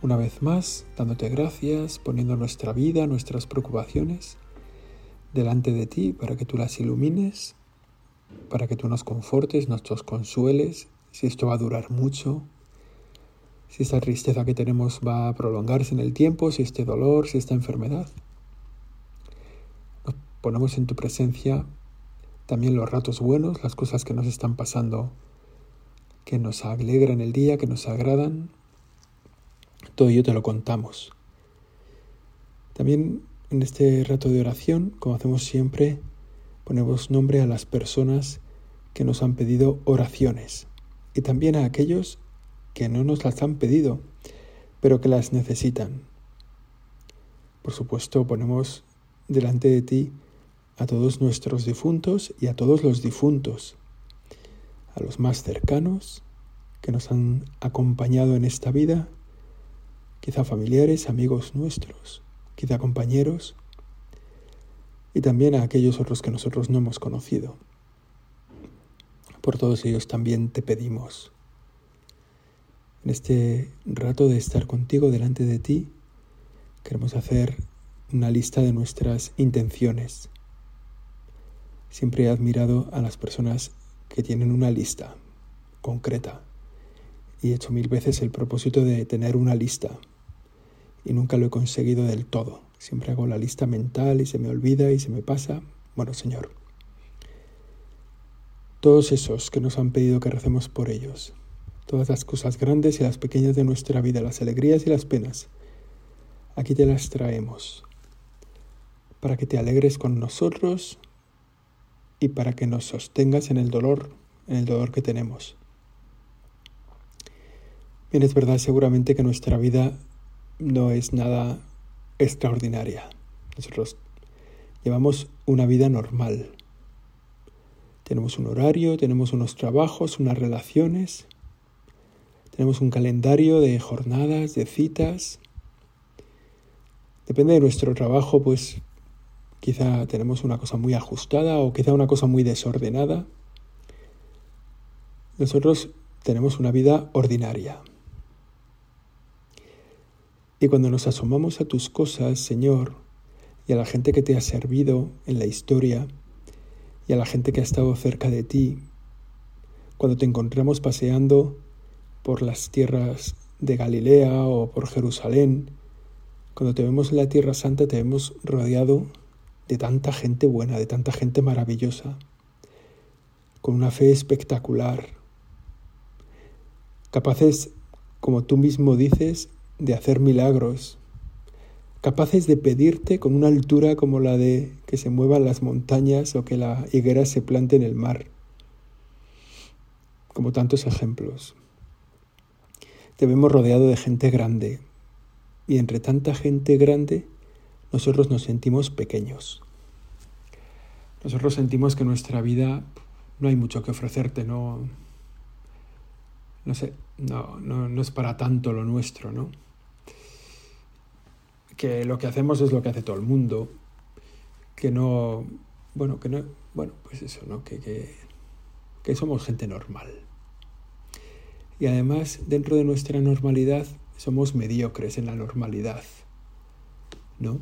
una vez más, dándote gracias, poniendo nuestra vida, nuestras preocupaciones delante de ti para que tú las ilumines, para que tú nos confortes, nos consueles, si esto va a durar mucho, si esta tristeza que tenemos va a prolongarse en el tiempo, si este dolor, si esta enfermedad. Nos ponemos en tu presencia también los ratos buenos, las cosas que nos están pasando, que nos alegran el día, que nos agradan, todo ello te lo contamos. También en este rato de oración, como hacemos siempre, ponemos nombre a las personas que nos han pedido oraciones y también a aquellos que no nos las han pedido, pero que las necesitan. Por supuesto, ponemos delante de ti a todos nuestros difuntos y a todos los difuntos, a los más cercanos que nos han acompañado en esta vida quizá familiares, amigos nuestros, quizá compañeros, y también a aquellos otros que nosotros no hemos conocido. Por todos ellos también te pedimos. En este rato de estar contigo delante de ti, queremos hacer una lista de nuestras intenciones. Siempre he admirado a las personas que tienen una lista concreta y he hecho mil veces el propósito de tener una lista y nunca lo he conseguido del todo. Siempre hago la lista mental y se me olvida y se me pasa. Bueno, Señor, todos esos que nos han pedido que recemos por ellos, todas las cosas grandes y las pequeñas de nuestra vida, las alegrías y las penas, aquí te las traemos, para que te alegres con nosotros y para que nos sostengas en el dolor, en el dolor que tenemos. Bien, es verdad seguramente que nuestra vida no es nada extraordinaria. Nosotros llevamos una vida normal. Tenemos un horario, tenemos unos trabajos, unas relaciones, tenemos un calendario de jornadas, de citas. Depende de nuestro trabajo, pues quizá tenemos una cosa muy ajustada o quizá una cosa muy desordenada. Nosotros tenemos una vida ordinaria. Y cuando nos asomamos a tus cosas, Señor, y a la gente que te ha servido en la historia, y a la gente que ha estado cerca de ti, cuando te encontramos paseando por las tierras de Galilea o por Jerusalén, cuando te vemos en la Tierra Santa te vemos rodeado de tanta gente buena, de tanta gente maravillosa, con una fe espectacular, capaces, como tú mismo dices, de hacer milagros, capaces de pedirte con una altura como la de que se muevan las montañas o que la higuera se plante en el mar, como tantos ejemplos. Te vemos rodeado de gente grande y entre tanta gente grande nosotros nos sentimos pequeños. Nosotros sentimos que nuestra vida no hay mucho que ofrecerte, no, no sé, no, no, no es para tanto lo nuestro, ¿no? Que lo que hacemos es lo que hace todo el mundo, que no, bueno, que no, bueno, pues eso, ¿no? Que, que, que somos gente normal. Y además, dentro de nuestra normalidad, somos mediocres en la normalidad, ¿no?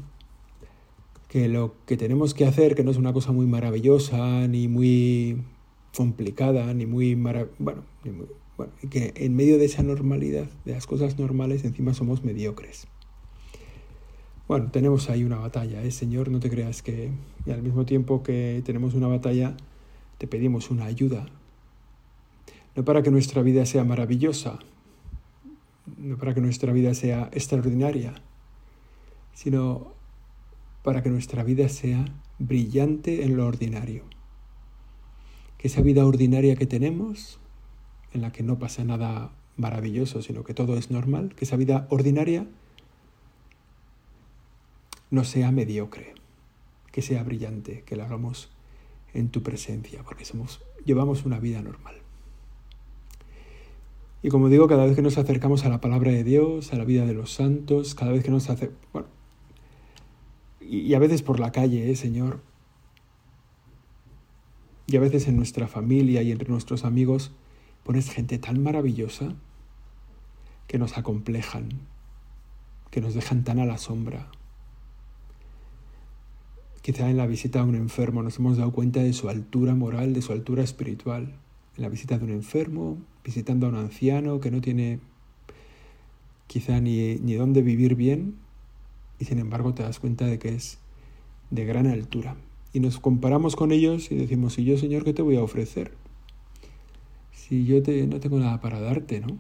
Que lo que tenemos que hacer, que no es una cosa muy maravillosa, ni muy complicada, ni muy bueno, ni muy, bueno, que en medio de esa normalidad, de las cosas normales, encima somos mediocres. Bueno, tenemos ahí una batalla, ¿eh, Señor? No te creas que y al mismo tiempo que tenemos una batalla, te pedimos una ayuda. No para que nuestra vida sea maravillosa, no para que nuestra vida sea extraordinaria, sino para que nuestra vida sea brillante en lo ordinario. Que esa vida ordinaria que tenemos, en la que no pasa nada maravilloso, sino que todo es normal, que esa vida ordinaria no sea mediocre, que sea brillante, que la hagamos en tu presencia, porque somos, llevamos una vida normal. Y como digo, cada vez que nos acercamos a la palabra de Dios, a la vida de los santos, cada vez que nos acercamos, bueno, y, a veces por la calle, ¿eh, Señor, y a veces en nuestra familia y entre nuestros amigos, pones gente tan maravillosa que nos acomplejan, que nos dejan tan a la sombra. Quizá en la visita a un enfermo nos hemos dado cuenta de su altura moral, de su altura espiritual. En la visita de un enfermo, visitando a un anciano que no tiene quizá ni, ni dónde vivir bien, y sin embargo te das cuenta de que es de gran altura. Y nos comparamos con ellos y decimos, ¿y yo, Señor, qué te voy a ofrecer? Si yo te, no tengo nada para darte, ¿no?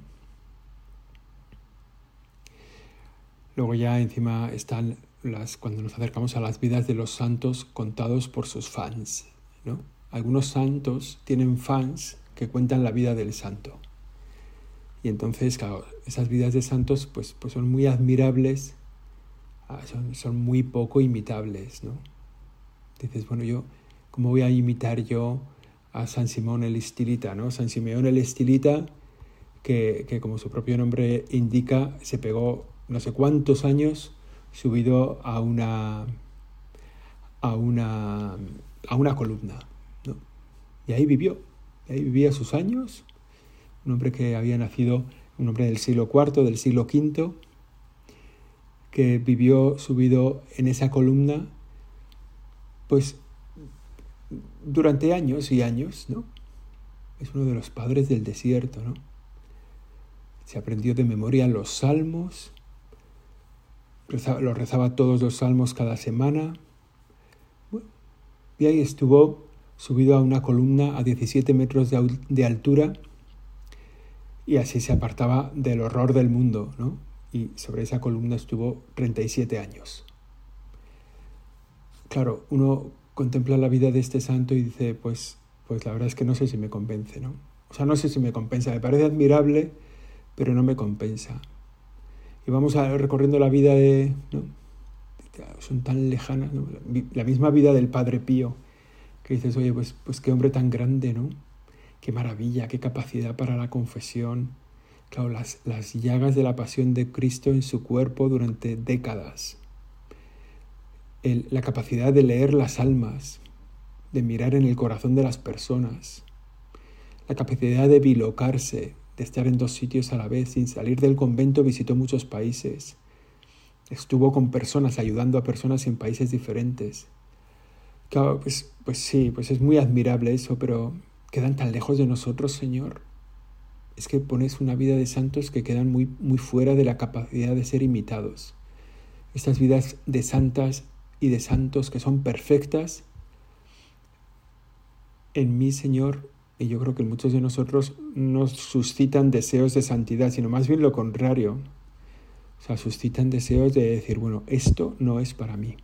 Luego ya encima están las, cuando nos acercamos a las vidas de los santos contados por sus fans, ¿no? Algunos santos tienen fans que cuentan la vida del santo. Y entonces, claro, esas vidas de santos pues, pues son muy admirables, ah, son, son muy poco imitables, ¿no? Dices, bueno, yo, ¿cómo voy a imitar yo a San Simón el Estilita, ¿no? San Simeón el Estilita, que, que como su propio nombre indica, se pegó no sé cuántos años subido a una, a una, a una columna, ¿no? Y ahí vivió, ahí vivía sus años, un hombre que había nacido, un hombre del siglo IV, del siglo V, que vivió subido en esa columna pues durante años y años, ¿no? Es uno de los padres del desierto, ¿no? Se aprendió de memoria los salmos, lo rezaba todos los salmos cada semana. y ahí estuvo subido a una columna a 17 metros de, altura y así se apartaba del horror del mundo, ¿no? Y sobre esa columna estuvo 37 años claro, uno contempla la vida de este santo y dice, pues, pues la verdad es que no sé si me convence, ¿no? O sea, no sé si me compensa, me parece admirable, pero no me compensa. Y vamos recorriendo la vida de. Son tan lejanas. La misma vida del Padre Pío, que dices, oye, pues, pues qué hombre tan grande, ¿no? Qué maravilla, qué capacidad para la confesión. Claro, las, las llagas de la pasión de Cristo en su cuerpo durante décadas la capacidad de leer las almas, de mirar en el corazón de las personas, la capacidad de bilocarse, de estar en dos sitios a la vez sin salir del convento, visitó muchos países, estuvo con personas, ayudando a personas en países diferentes. Claro, pues, pues sí, pues es muy admirable eso, pero quedan tan lejos de nosotros, Señor. Es que pones una vida de santos que quedan muy, muy fuera de la capacidad de ser imitados. Estas vidas de santas y de santos que son perfectas en mí, Señor, y yo creo que muchos de nosotros no suscitan deseos de santidad, sino más bien lo contrario. O sea, suscitan deseos de decir, bueno, esto no es para mí.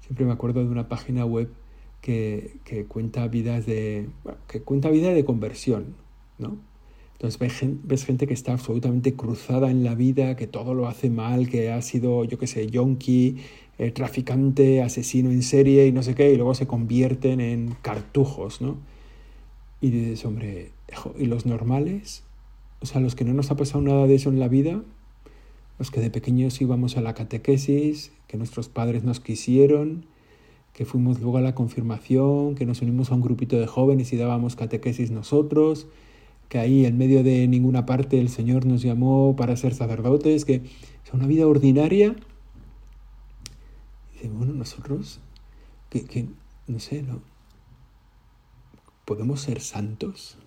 Siempre me acuerdo de una página web que, que cuenta vidas de. que cuenta vida de conversión, ¿no? Entonces ves gente, que está absolutamente cruzada en la vida, que todo lo hace mal, que ha sido, yo qué sé, yonki, eh, traficante, asesino en serie y no sé qué, y luego se convierten en cartujos, ¿no? Y dices, hombre, ¿y los normales? O sea, los que no nos ha pasado nada de eso en la vida, los que de pequeños íbamos a la catequesis, que nuestros padres nos quisieron, que fuimos luego a la confirmación, que nos unimos a un grupito de jóvenes y dábamos catequesis nosotros, que ahí en medio de ninguna parte el Señor nos llamó para ser sacerdotes, que es una vida ordinaria. Dice, bueno, nosotros, que, no sé, ¿no? ¿Podemos ser santos?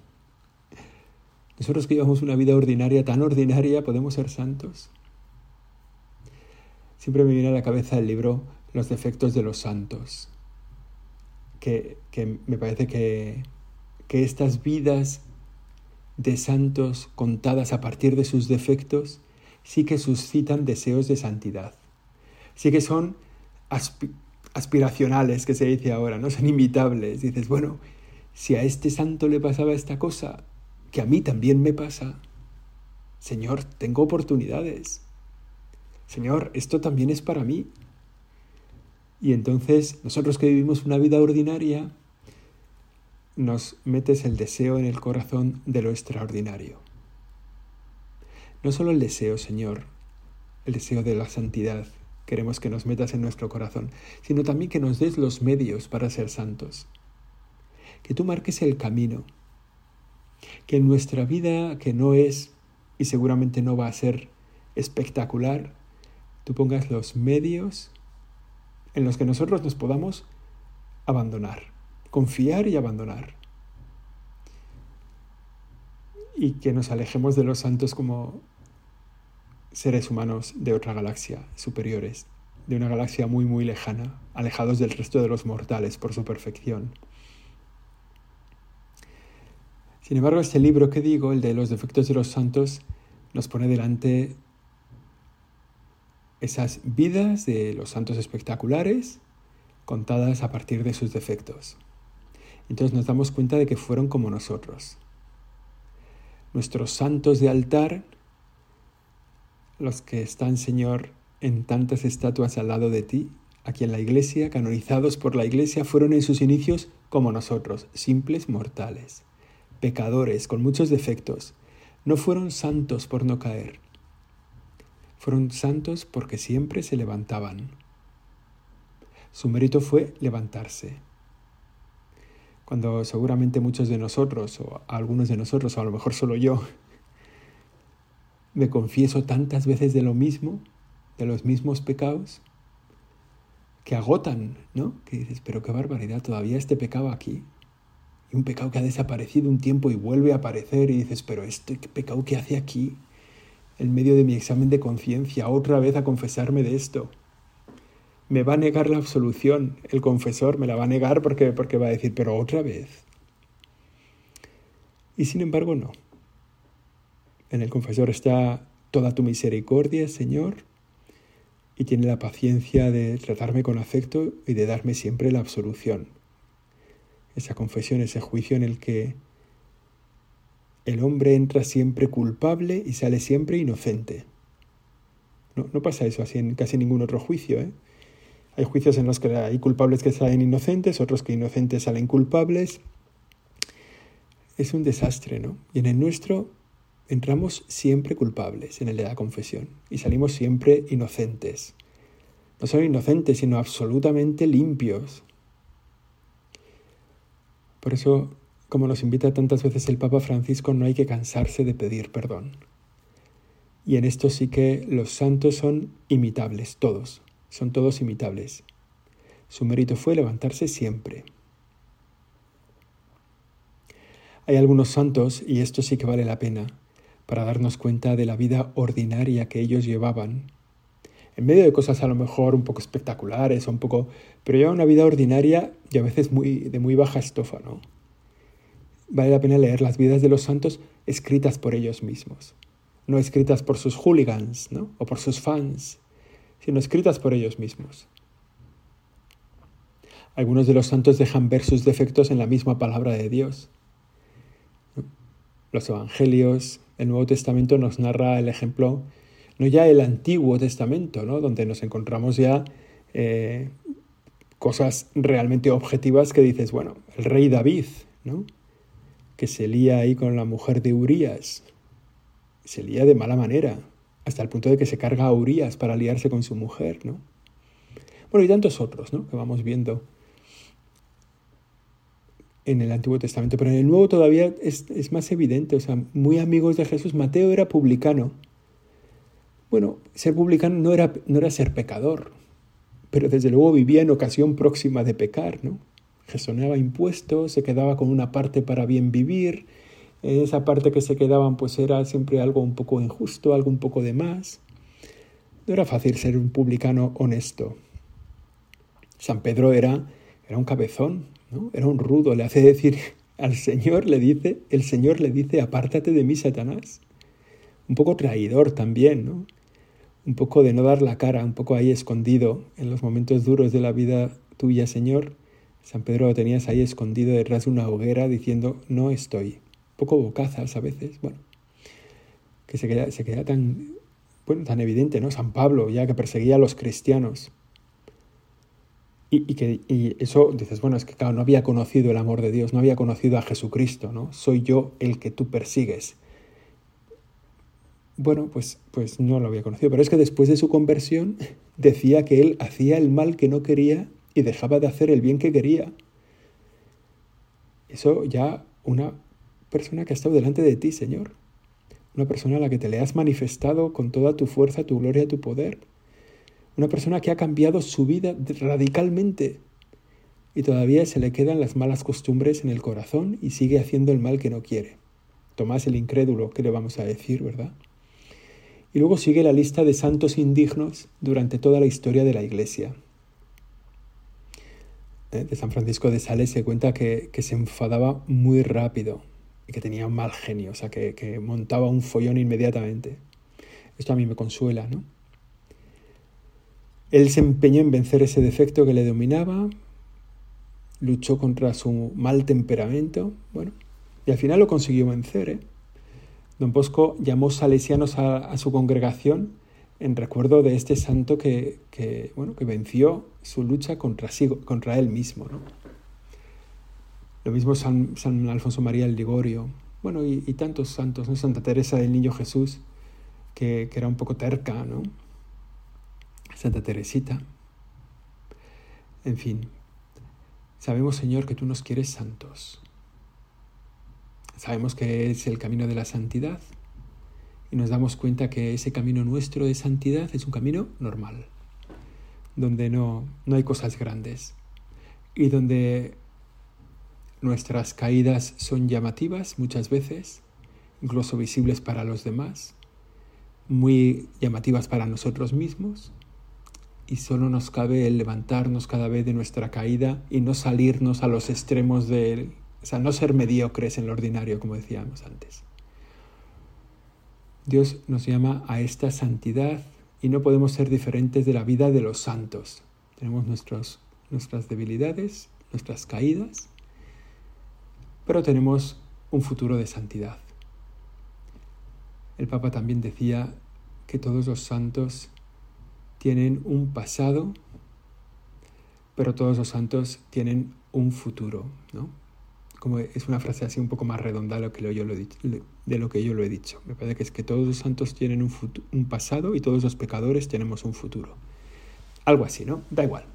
Nosotros que llevamos una vida ordinaria, tan ordinaria, ¿podemos ser santos? Siempre me viene a la cabeza el libro Los defectos de los santos, que, que me parece que, que estas vidas de santos contadas a partir de sus defectos, sí que suscitan deseos de santidad. Sí que son aspiracionales, que se dice ahora, no son imitables. Dices, bueno, si a este santo le pasaba esta cosa, que a mí también me pasa, Señor, tengo oportunidades. Señor, esto también es para mí. Y entonces nosotros que vivimos una vida ordinaria, nos metes el deseo en el corazón de lo extraordinario. No solo el deseo, Señor, el deseo de la santidad, queremos que nos metas en nuestro corazón, sino también que nos des los medios para ser santos. Que tú marques el camino. Que en nuestra vida, que no es y seguramente no va a ser espectacular, tú pongas los medios en los que nosotros nos podamos abandonar, confiar y abandonar. Y que nos alejemos de los santos como seres humanos de otra galaxia, superiores, de una galaxia muy muy lejana, alejados del resto de los mortales por su perfección. Sin embargo, este libro que digo, el de los defectos de los santos, nos pone delante esas vidas de los santos espectaculares contadas a partir de sus defectos. Entonces nos damos cuenta de que fueron como nosotros. Nuestros santos de altar, los que están, Señor, en tantas estatuas al lado de ti, aquí en la iglesia, canonizados por la iglesia, fueron en sus inicios como nosotros, simples mortales, pecadores, con muchos defectos. No fueron santos por no caer, fueron santos porque siempre se levantaban. Su mérito fue levantarse. Cuando seguramente muchos de nosotros, o algunos de nosotros, o a lo mejor solo yo, me confieso tantas veces de lo mismo, de los mismos pecados, que agotan, ¿no? Que dices, pero qué barbaridad, todavía este pecado aquí. Y un pecado que ha desaparecido un tiempo y vuelve a aparecer y dices, pero este pecado que hace aquí en medio de mi examen de conciencia, otra vez a confesarme de esto. Me va a negar la absolución, el confesor me la va a negar porque, porque va a decir, pero otra vez. Y sin embargo, no. En el confesor está toda tu misericordia, Señor, y tiene la paciencia de tratarme con afecto y de darme siempre la absolución. Esa confesión, ese juicio en el que el hombre entra siempre culpable y sale siempre inocente. No, no pasa eso así en casi ningún otro juicio. ¿eh? Hay juicios en los que hay culpables que salen inocentes, otros que inocentes salen culpables. Es un desastre, ¿no? Y en el nuestro entramos siempre culpables, en el de la confesión, y salimos siempre inocentes. No solo inocentes, sino absolutamente limpios. Por eso como nos invita tantas veces el Papa Francisco, no hay que cansarse de pedir perdón. Y en esto sí que los santos son imitables, todos, son todos imitables. Su mérito fue levantarse siempre. Hay algunos santos, y esto sí que vale la pena, para darnos cuenta de la vida ordinaria que ellos llevaban, en medio de cosas a lo mejor un poco espectaculares un poco, pero llevan una vida ordinaria y a veces muy, de muy baja estofa, ¿no? vale la pena leer las vidas de los santos escritas por ellos mismos, no escritas por sus hooligans ¿no? o por sus fans, sino escritas por ellos mismos. Algunos de los santos dejan ver sus defectos en la misma palabra de Dios. Los evangelios, el Nuevo Testamento nos narra el ejemplo, no ya el Antiguo Testamento, ¿no? donde nos encontramos ya eh, cosas realmente objetivas que dices, bueno, el rey David, ¿no? que se lía ahí con la mujer de Urias. Se lía de mala manera, hasta el punto de que se carga a Urias para liarse con su mujer, ¿no? Bueno, y tantos otros, ¿no? Que vamos viendo en el Antiguo Testamento, pero en el Nuevo todavía es, es más evidente, o sea, muy amigos de Jesús. Mateo era publicano. Bueno, ser publicano no era, no era ser pecador, pero desde luego vivía en ocasión próxima de pecar, ¿no? gestionaba impuestos, se quedaba con una parte para bien vivir, esa parte que se quedaban pues era siempre algo un poco injusto, algo un poco de más. No era fácil ser un publicano honesto. San Pedro era, era un cabezón, ¿no? era un rudo, le hace decir al Señor, le dice, el Señor le dice, apártate de mí, Satanás. Un poco traidor también, ¿no? Un poco de no dar la cara, un poco ahí escondido en los momentos duros de la vida tuya, Señor San Pedro lo tenías ahí escondido detrás de una hoguera diciendo, no estoy. Poco bocazas a veces, bueno, que se queda, tan, bueno, tan evidente, ¿no? San Pablo, ya que perseguía a los cristianos. Y, que, y eso dices, bueno, es que claro, no había conocido el amor de Dios, no había conocido a Jesucristo, ¿no? Soy yo el que tú persigues. Bueno, pues, pues no lo había conocido, pero es que después de su conversión decía que él hacía el mal que no quería y dejaba de hacer el bien que quería. Eso ya una persona que ha estado delante de ti, Señor. Una persona a la que te le has manifestado con toda tu fuerza, tu gloria, tu poder. Una persona que ha cambiado su vida radicalmente y todavía se le quedan las malas costumbres en el corazón y sigue haciendo el mal que no quiere. Tomás el incrédulo, ¿qué le vamos a decir, verdad? Y luego sigue la lista de santos indignos durante toda la historia de la Iglesia. Eh, de San Francisco de Sales se cuenta que, se enfadaba muy rápido y que tenía un mal genio, o sea, que, que montaba un follón inmediatamente. Esto a mí me consuela, ¿no? Él se empeñó en vencer ese defecto que le dominaba, luchó contra su mal temperamento, bueno, y al final lo consiguió vencer. ¿eh? Don Bosco llamó salesianos a, su congregación en recuerdo de este santo que, bueno, que venció su lucha contra, contra él mismo. ¿no? Lo mismo San, Alfonso María el Ligorio, bueno, y, tantos santos, ¿no? Santa Teresa del Niño Jesús, que, que, era un poco terca, ¿no? Santa Teresita. En fin, sabemos, Señor, que tú nos quieres santos. Sabemos que es el camino de la santidad y nos damos cuenta que ese camino nuestro de santidad es un camino normal, donde no, no hay cosas grandes y donde nuestras caídas son llamativas muchas veces, incluso visibles para los demás, muy llamativas para nosotros mismos, y solo nos cabe el levantarnos cada vez de nuestra caída y no salirnos a los extremos de o sea, no ser mediocres en lo ordinario, como decíamos antes. Dios nos llama a esta santidad y no podemos ser diferentes de la vida de los santos. Tenemos nuestros, nuestras debilidades, nuestras caídas, pero tenemos un futuro de santidad. El Papa también decía que todos los santos tienen un pasado, pero todos los santos tienen un futuro, ¿no? Es una frase así un poco más redonda de lo que yo lo he dicho, de lo que yo lo he dicho. Me parece que es que todos los santos tienen un, un pasado y todos los pecadores tenemos un futuro. Algo así, ¿no? Da igual.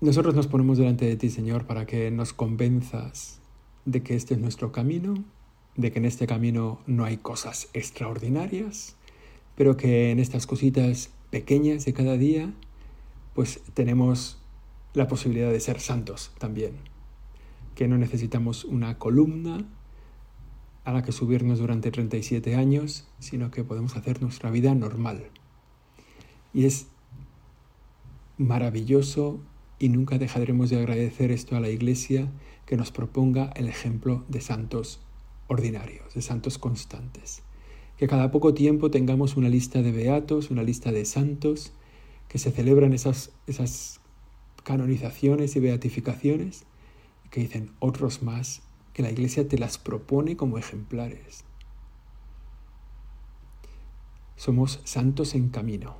Nosotros nos ponemos delante de ti, Señor, para que nos convenzas de que este es nuestro camino, de que en este camino no hay cosas extraordinarias, pero que en estas cositas pequeñas de cada día, pues tenemos la posibilidad de ser santos también que no necesitamos una columna a la que subirnos durante 37 años, sino que podemos hacer nuestra vida normal. Y es maravilloso y nunca dejaremos de agradecer esto a la Iglesia que nos proponga el ejemplo de santos ordinarios, de santos constantes. Que cada poco tiempo tengamos una lista de beatos, una lista de santos, que se celebran esas, esas canonizaciones y beatificaciones que dicen otros más, que la iglesia te las propone como ejemplares. Somos santos en camino.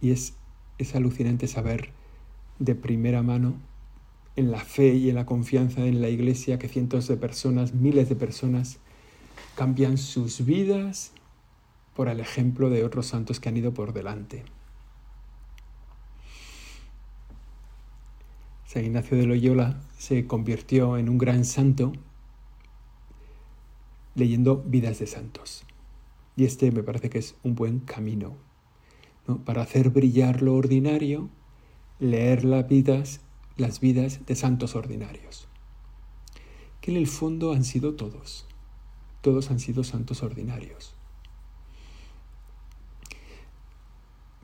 Y es, es alucinante saber de primera mano, en la fe y en la confianza en la iglesia, que cientos de personas, miles de personas, cambian sus vidas por el ejemplo de otros santos que han ido por delante. San Ignacio de Loyola se convirtió en un gran santo leyendo vidas de santos. Y este me parece que es un buen camino. Para hacer brillar lo ordinario, leer las vidas, las vidas de santos ordinarios. Que en el fondo han sido todos. Todos han sido santos ordinarios.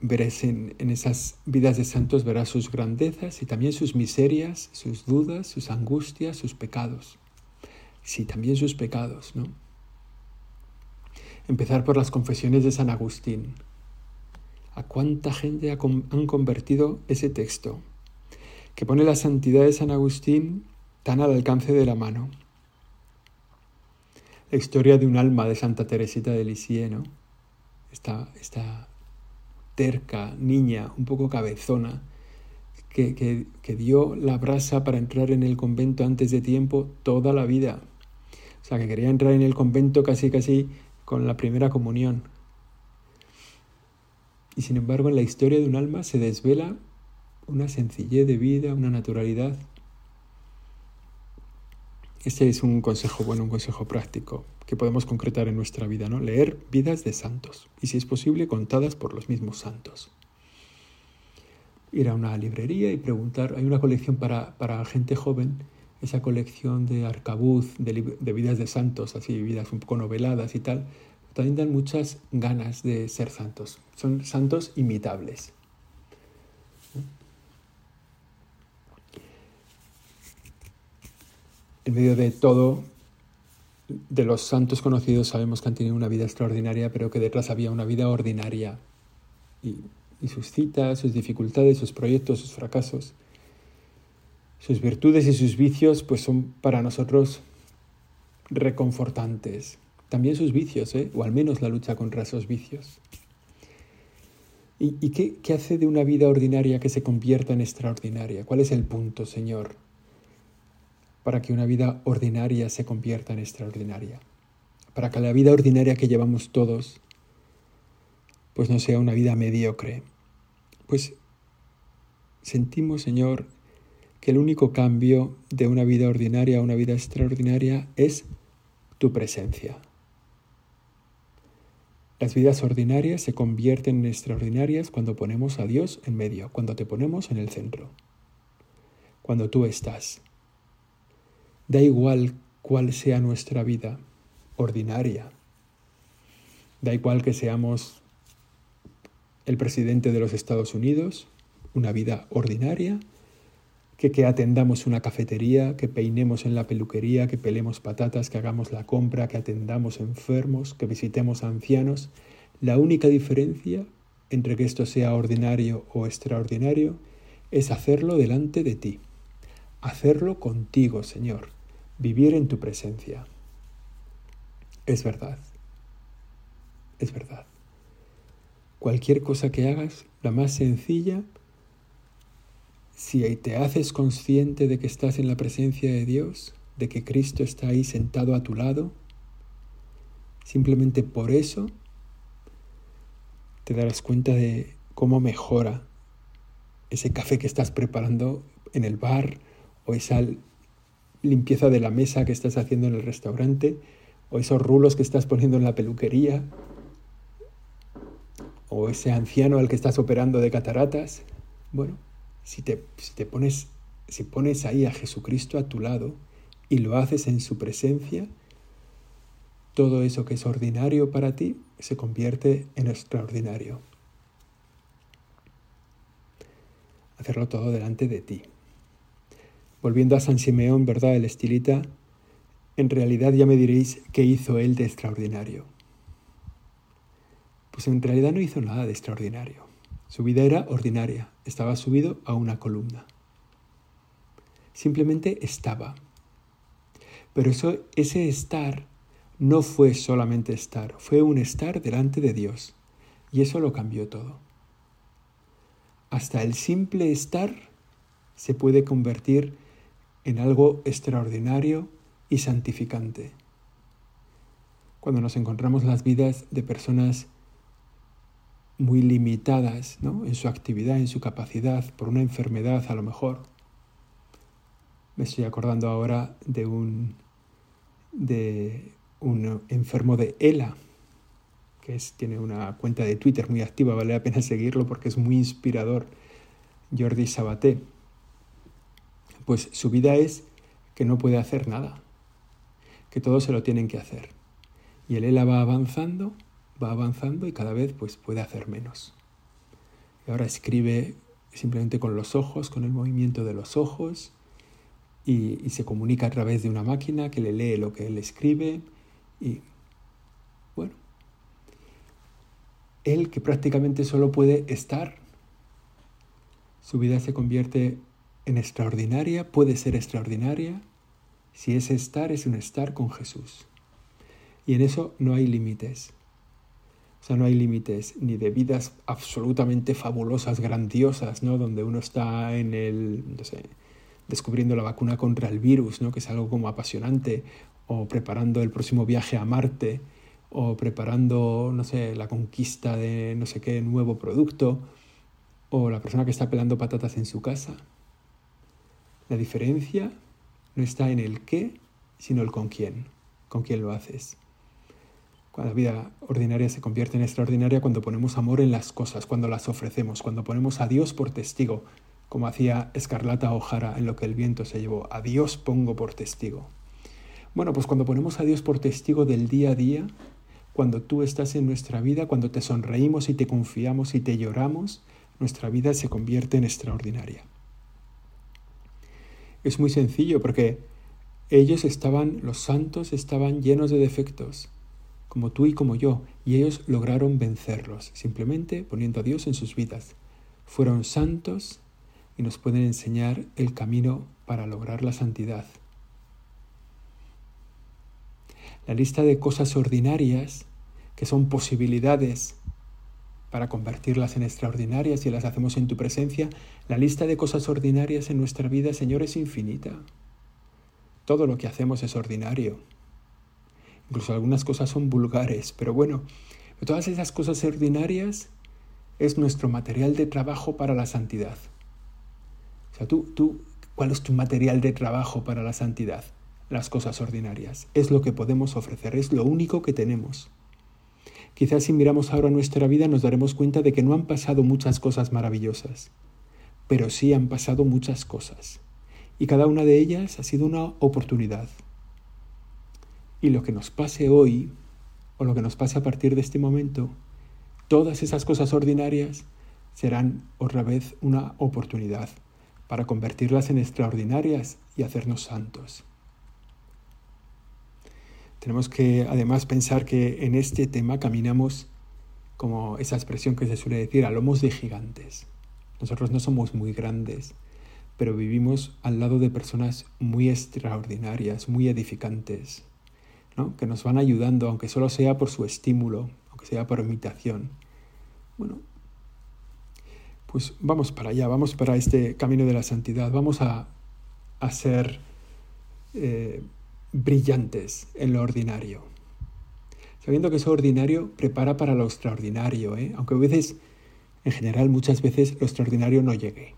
Verás en, esas vidas de santos, verás sus grandezas y también sus miserias, sus dudas, sus angustias, sus pecados. Sí, también sus pecados, ¿no? Empezar por las confesiones de San Agustín. ¿A cuánta gente han convertido ese texto? Que pone la santidad de San Agustín tan al alcance de la mano. La historia de un alma de Santa Teresita de Lisieux, ¿no? Esta, terca, niña, un poco cabezona, que, que, dio la brasa para entrar en el convento antes de tiempo toda la vida. O sea, que quería entrar en el convento casi casi con la primera comunión. Y sin embargo, en la historia de un alma se desvela una sencillez de vida, una naturalidad. Este es un consejo bueno, un consejo práctico que podemos concretar en nuestra vida, ¿no? Leer vidas de santos y si es posible contadas por los mismos santos. Ir a una librería y preguntar, hay una colección para, para gente joven, esa colección de arcabuz, de, de vidas de santos, así, vidas un poco noveladas y tal, también dan muchas ganas de ser santos. Son santos imitables. En medio de todo, de los santos conocidos sabemos que han tenido una vida extraordinaria, pero que detrás había una vida ordinaria. Y, sus citas, sus dificultades, sus proyectos, sus fracasos, sus virtudes y sus vicios, pues son para nosotros reconfortantes. También sus vicios, ¿eh? o al menos la lucha contra esos vicios. ¿Y, qué hace de una vida ordinaria que se convierta en extraordinaria? ¿Cuál es el punto, Señor? Para que una vida ordinaria se convierta en extraordinaria, para que la vida ordinaria que llevamos todos pues no sea una vida mediocre. Pues sentimos, Señor, que el único cambio de una vida ordinaria a una vida extraordinaria es tu presencia. Las vidas ordinarias se convierten en extraordinarias cuando ponemos a Dios en medio, cuando te ponemos en el centro, cuando tú estás. Da igual cuál sea nuestra vida ordinaria. Da igual que seamos el presidente de los Estados Unidos, una vida ordinaria, que, que atendamos una cafetería, que peinemos en la peluquería, que pelemos patatas, que hagamos la compra, que atendamos enfermos, que visitemos ancianos. La única diferencia entre que esto sea ordinario o extraordinario es hacerlo delante de ti, hacerlo contigo, Señor vivir en tu presencia. Es verdad, es verdad. Cualquier cosa que hagas, la más sencilla, si te haces consciente de que estás en la presencia de Dios, de que Cristo está ahí sentado a tu lado, simplemente por eso te darás cuenta de cómo mejora ese café que estás preparando en el bar o esa limpieza de la mesa que estás haciendo en el restaurante, o esos rulos que estás poniendo en la peluquería, o ese anciano al que estás operando de cataratas. Bueno, si te, si te pones, si pones ahí a Jesucristo a tu lado y lo haces en su presencia, todo eso que es ordinario para ti se convierte en extraordinario. Hacerlo todo delante de ti. Volviendo a San Simeón, ¿verdad? El estilita, en realidad ya me diréis qué hizo él de extraordinario. Pues en realidad no hizo nada de extraordinario. Su vida era ordinaria, estaba subido a una columna. Simplemente estaba. Pero eso, ese estar no fue solamente estar, fue un estar delante de Dios. Y eso lo cambió todo. Hasta el simple estar se puede convertir en algo extraordinario y santificante. Cuando nos encontramos las vidas de personas muy limitadas en su actividad, en su capacidad, por una enfermedad a lo mejor. Me estoy acordando ahora de un, de un enfermo de ELA, que es, tiene una cuenta de Twitter muy activa, vale la pena seguirlo porque es muy inspirador, Jordi Sabaté pues su vida es que no puede hacer nada, que todo se lo tienen que hacer. Y el ELA va avanzando, va avanzando y cada vez pues puede hacer menos. Y ahora escribe simplemente con los ojos, con el movimiento de los ojos, y, y, se comunica a través de una máquina que le lee lo que él escribe. Y bueno, él que prácticamente solo puede estar, su vida se convierte en extraordinaria puede ser extraordinaria si ese estar es un estar con Jesús. Y en eso no hay límites. O sea, no hay límites ni de vidas absolutamente fabulosas, grandiosas, ¿no? Donde uno está en el, no sé, descubriendo la vacuna contra el virus, ¿no? Que es algo como apasionante, o preparando el próximo viaje a Marte, o preparando, no sé, la conquista de no sé qué nuevo producto, o la persona que está pelando patatas en su casa. La diferencia no está en el qué, sino el con quién, con quién lo haces. La vida ordinaria se convierte en extraordinaria cuando ponemos amor en las cosas, cuando las ofrecemos, cuando ponemos a Dios por testigo, como hacía Escarlata O'Hara en lo que el viento se llevó. A Dios pongo por testigo. Bueno, pues cuando ponemos a Dios por testigo del día a día, cuando tú estás en nuestra vida, cuando te sonreímos y te confiamos y te lloramos, nuestra vida se convierte en extraordinaria. Es muy sencillo porque ellos estaban, los santos estaban llenos de defectos como tú y como yo, y ellos lograron vencerlos, simplemente poniendo a Dios en sus vidas. Fueron santos y nos pueden enseñar el camino para lograr la santidad. La lista de cosas ordinarias, que son posibilidades para convertirlas en extraordinarias y las hacemos en tu presencia, la lista de cosas ordinarias en nuestra vida, Señor, es infinita. Todo lo que hacemos es ordinario. Incluso algunas cosas son vulgares, pero bueno, todas esas cosas ordinarias es nuestro material de trabajo para la santidad. O sea, tú, tú, ¿cuál es tu material de trabajo para la santidad? Las cosas ordinarias. Es lo que podemos ofrecer, es lo único que tenemos. Quizás si miramos ahora nuestra vida nos daremos cuenta de que no han pasado muchas cosas maravillosas, pero sí han pasado muchas cosas. Y cada una de ellas ha sido una oportunidad, y lo que nos pase hoy, o lo que nos pase a partir de este momento, todas esas cosas ordinarias serán otra vez una oportunidad para convertirlas en extraordinarias y hacernos santos. Tenemos que además pensar que en este tema caminamos como esa expresión que se suele decir, a lomos de gigantes. Nosotros no somos muy grandes, pero vivimos al lado de personas muy extraordinarias, muy edificantes, que nos van ayudando, aunque solo sea por su estímulo, aunque sea por imitación. Bueno, pues vamos para allá, vamos para este camino de la santidad, vamos a, a ser eh, brillantes en lo ordinario. Sabiendo que eso ordinario prepara para lo extraordinario, ¿eh? aunque a veces, en general, muchas veces lo extraordinario no llegue.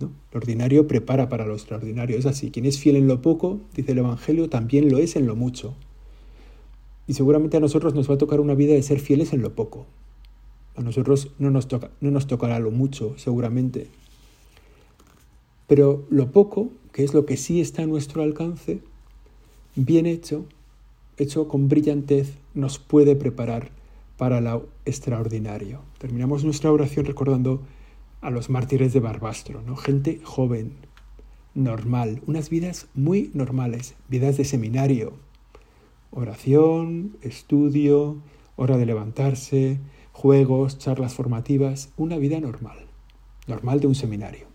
¿no? Lo ordinario prepara para lo extraordinario. Es así, quien es fiel en lo poco, dice el Evangelio, también lo es en lo mucho. Y seguramente a nosotros nos va a tocar una vida de ser fieles en lo poco. A nosotros no nos, toca, no nos tocará lo mucho, seguramente. Pero lo poco, que es lo que sí está a nuestro alcance, bien hecho, hecho con brillantez, nos puede preparar para lo extraordinario. Terminamos nuestra oración recordando a los mártires de Barbastro, ¿no? gente joven, normal, unas vidas muy normales, vidas de seminario, Oración, estudio, hora de levantarse, juegos, charlas formativas, una vida normal, normal de un seminario.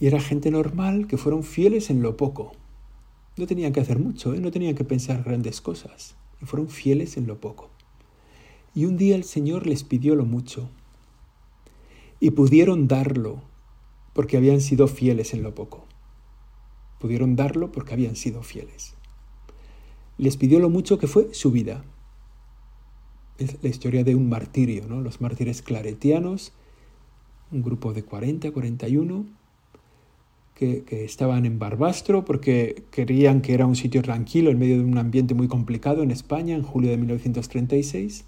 Y era gente normal que fueron fieles en lo poco. No tenían que hacer mucho, ¿eh? no tenían que pensar grandes cosas, y fueron fieles en lo poco. Y un día el Señor les pidió lo mucho, y pudieron darlo porque habían sido fieles en lo poco. Pudieron darlo porque habían sido fieles les pidió lo mucho que fue su vida. Es la historia de un martirio, ¿no? Los mártires claretianos, un grupo de 40, 41, que, estaban en Barbastro porque querían que era un sitio tranquilo en medio de un ambiente muy complicado en España en julio de 1936.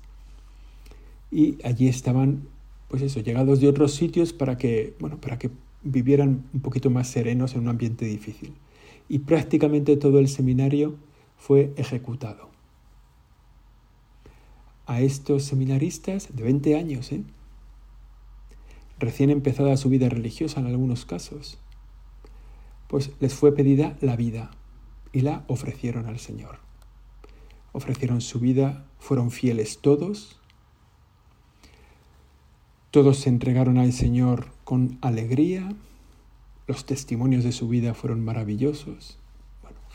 Y allí estaban, pues eso, llegados de otros sitios para que, bueno, para que vivieran un poquito más serenos en un ambiente difícil. Y prácticamente todo el seminario fue ejecutado. A estos seminaristas de 20 años, ¿eh? recién empezada su vida religiosa en algunos casos, pues les fue pedida la vida y la ofrecieron al Señor. Ofrecieron su vida, fueron fieles todos, todos se entregaron al Señor con alegría, los testimonios de su vida fueron maravillosos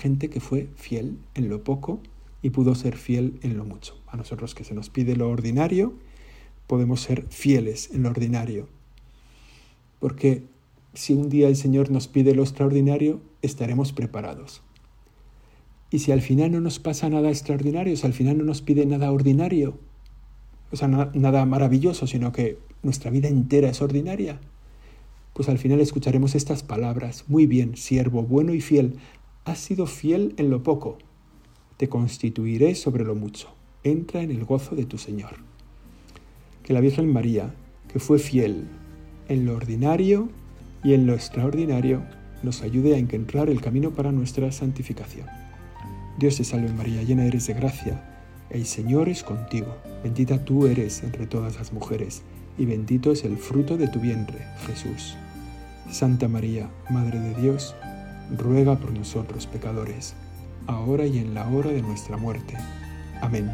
gente que fue fiel en lo poco y pudo ser fiel en lo mucho. A nosotros que se nos pide lo ordinario, podemos ser fieles en lo ordinario. Porque si un día el Señor nos pide lo extraordinario, estaremos preparados. Y si al final no nos pasa nada extraordinario, si al final no nos pide nada ordinario, o sea, nada maravilloso, sino que nuestra vida entera es ordinaria, pues al final escucharemos estas palabras, muy bien, siervo bueno y fiel, has sido fiel en lo poco, te constituiré sobre lo mucho, entra en el gozo de tu Señor. Que la Virgen María, que fue fiel en lo ordinario y en lo extraordinario, nos ayude a encontrar el camino para nuestra santificación. Dios te salve María, llena eres de gracia, el Señor es contigo, bendita tú eres entre todas las mujeres, y bendito es el fruto de tu vientre, Jesús. Santa María, Madre de Dios, ruega por nosotros pecadores, ahora y en la hora de nuestra muerte. Amén.